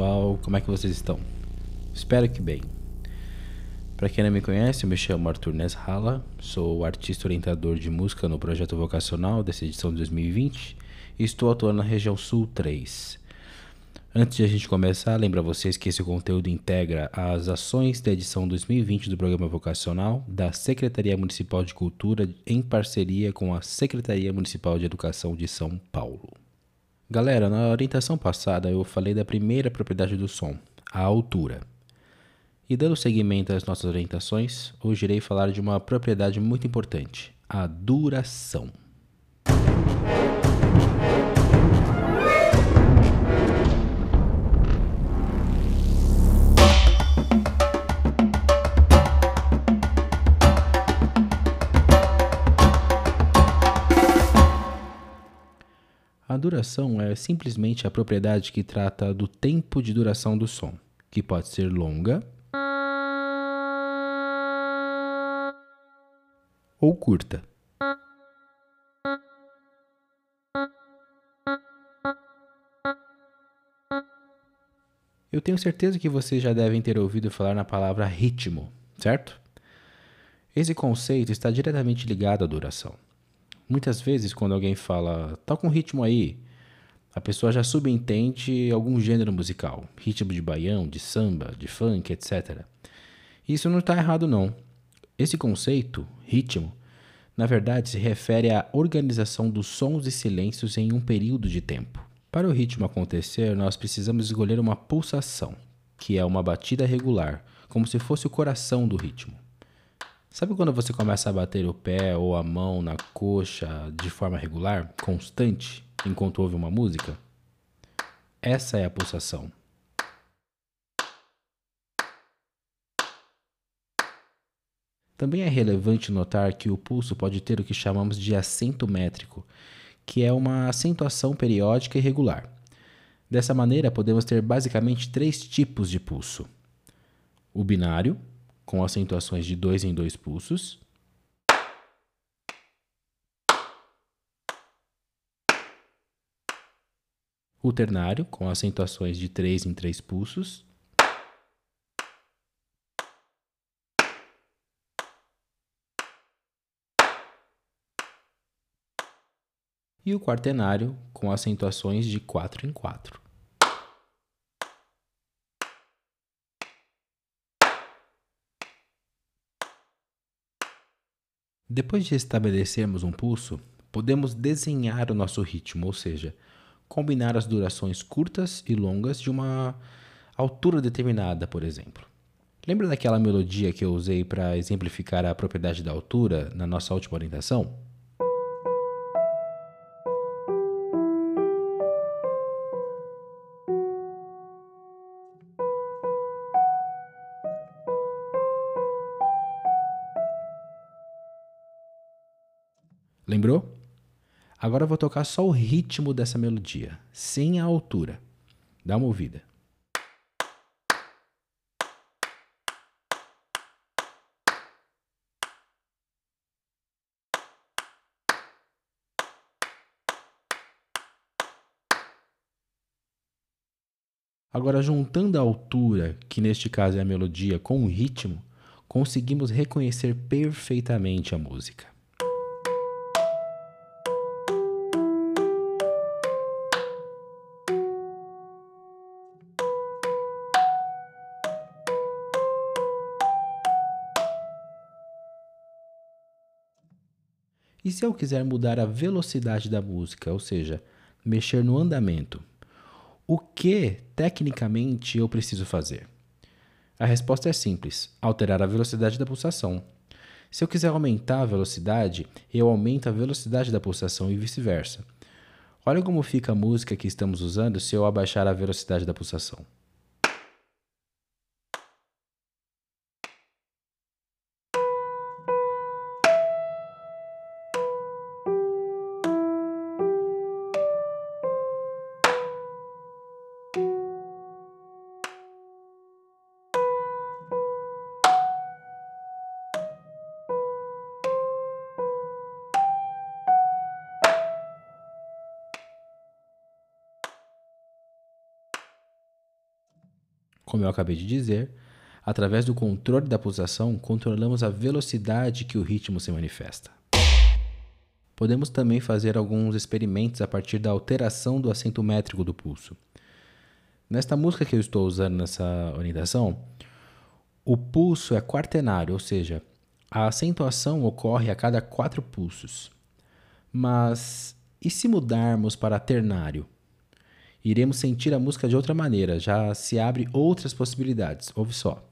pessoal, como é que vocês estão? Espero que bem. Para quem não me conhece, eu me chamo Arthur Neshala, sou artista orientador de música no projeto vocacional dessa edição de 2020 e estou atuando na região Sul 3. Antes de a gente começar, lembro a vocês que esse conteúdo integra as ações da edição 2020 do programa vocacional da Secretaria Municipal de Cultura em parceria com a Secretaria Municipal de Educação de São Paulo. Galera, na orientação passada eu falei da primeira propriedade do som, a altura. E dando seguimento às nossas orientações, hoje irei falar de uma propriedade muito importante, a duração. Duração é simplesmente a propriedade que trata do tempo de duração do som, que pode ser longa ou curta. Eu tenho certeza que vocês já devem ter ouvido falar na palavra ritmo, certo? Esse conceito está diretamente ligado à duração. Muitas vezes, quando alguém fala, toca um ritmo aí, a pessoa já subentende algum gênero musical, ritmo de baião, de samba, de funk, etc. Isso não está errado, não. Esse conceito, ritmo, na verdade se refere à organização dos sons e silêncios em um período de tempo. Para o ritmo acontecer, nós precisamos escolher uma pulsação, que é uma batida regular, como se fosse o coração do ritmo. Sabe quando você começa a bater o pé ou a mão na coxa de forma regular, constante, enquanto ouve uma música? Essa é a pulsação. Também é relevante notar que o pulso pode ter o que chamamos de acento métrico, que é uma acentuação periódica e regular. Dessa maneira, podemos ter basicamente três tipos de pulso: o binário, com acentuações de dois em dois pulsos, o ternário, com acentuações de três em três pulsos, e o quaternário com acentuações de 4 em 4. Depois de estabelecermos um pulso, podemos desenhar o nosso ritmo, ou seja, combinar as durações curtas e longas de uma altura determinada, por exemplo. Lembra daquela melodia que eu usei para exemplificar a propriedade da altura na nossa última orientação? Lembrou? Agora eu vou tocar só o ritmo dessa melodia, sem a altura. Dá uma ouvida. Agora, juntando a altura, que neste caso é a melodia, com o ritmo, conseguimos reconhecer perfeitamente a música. E se eu quiser mudar a velocidade da música, ou seja, mexer no andamento, o que tecnicamente eu preciso fazer? A resposta é simples: alterar a velocidade da pulsação. Se eu quiser aumentar a velocidade, eu aumento a velocidade da pulsação e vice-versa. Olha como fica a música que estamos usando se eu abaixar a velocidade da pulsação. Como eu acabei de dizer, através do controle da pulsação, controlamos a velocidade que o ritmo se manifesta. Podemos também fazer alguns experimentos a partir da alteração do acento métrico do pulso. Nesta música que eu estou usando nessa orientação, o pulso é quaternário, ou seja, a acentuação ocorre a cada quatro pulsos. Mas e se mudarmos para ternário? Iremos sentir a música de outra maneira, já se abre outras possibilidades. Ouve só.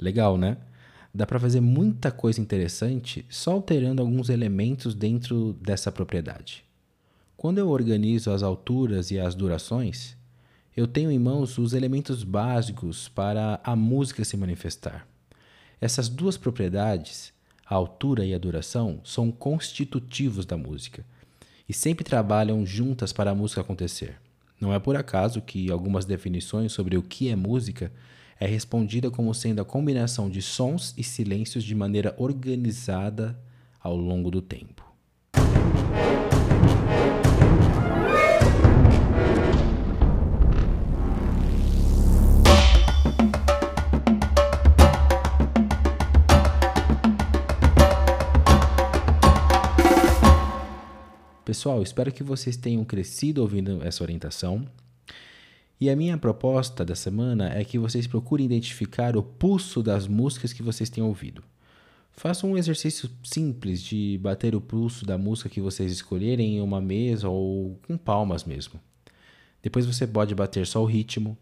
Legal, né? Dá para fazer muita coisa interessante só alterando alguns elementos dentro dessa propriedade. Quando eu organizo as alturas e as durações, eu tenho em mãos os elementos básicos para a música se manifestar. Essas duas propriedades, a altura e a duração, são constitutivos da música e sempre trabalham juntas para a música acontecer. Não é por acaso que algumas definições sobre o que é música é respondida como sendo a combinação de sons e silêncios de maneira organizada ao longo do tempo. Pessoal, espero que vocês tenham crescido ouvindo essa orientação e a minha proposta da semana é que vocês procurem identificar o pulso das músicas que vocês têm ouvido. Façam um exercício simples de bater o pulso da música que vocês escolherem em uma mesa ou com palmas mesmo. Depois você pode bater só o ritmo,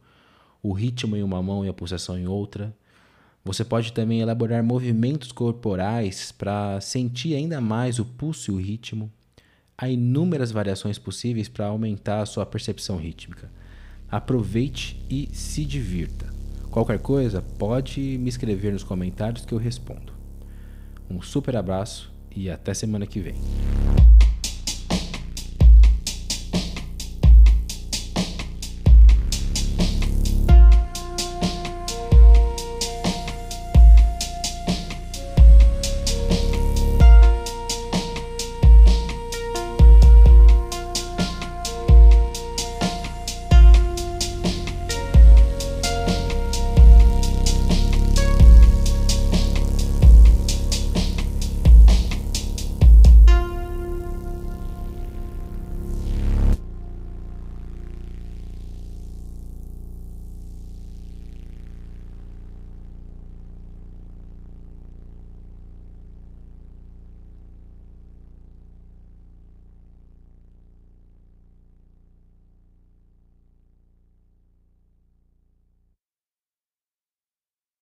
o ritmo em uma mão e a pulsação em outra. Você pode também elaborar movimentos corporais para sentir ainda mais o pulso e o ritmo. Há inúmeras variações possíveis para aumentar a sua percepção rítmica. Aproveite e se divirta. Qualquer coisa, pode me escrever nos comentários que eu respondo. Um super abraço e até semana que vem.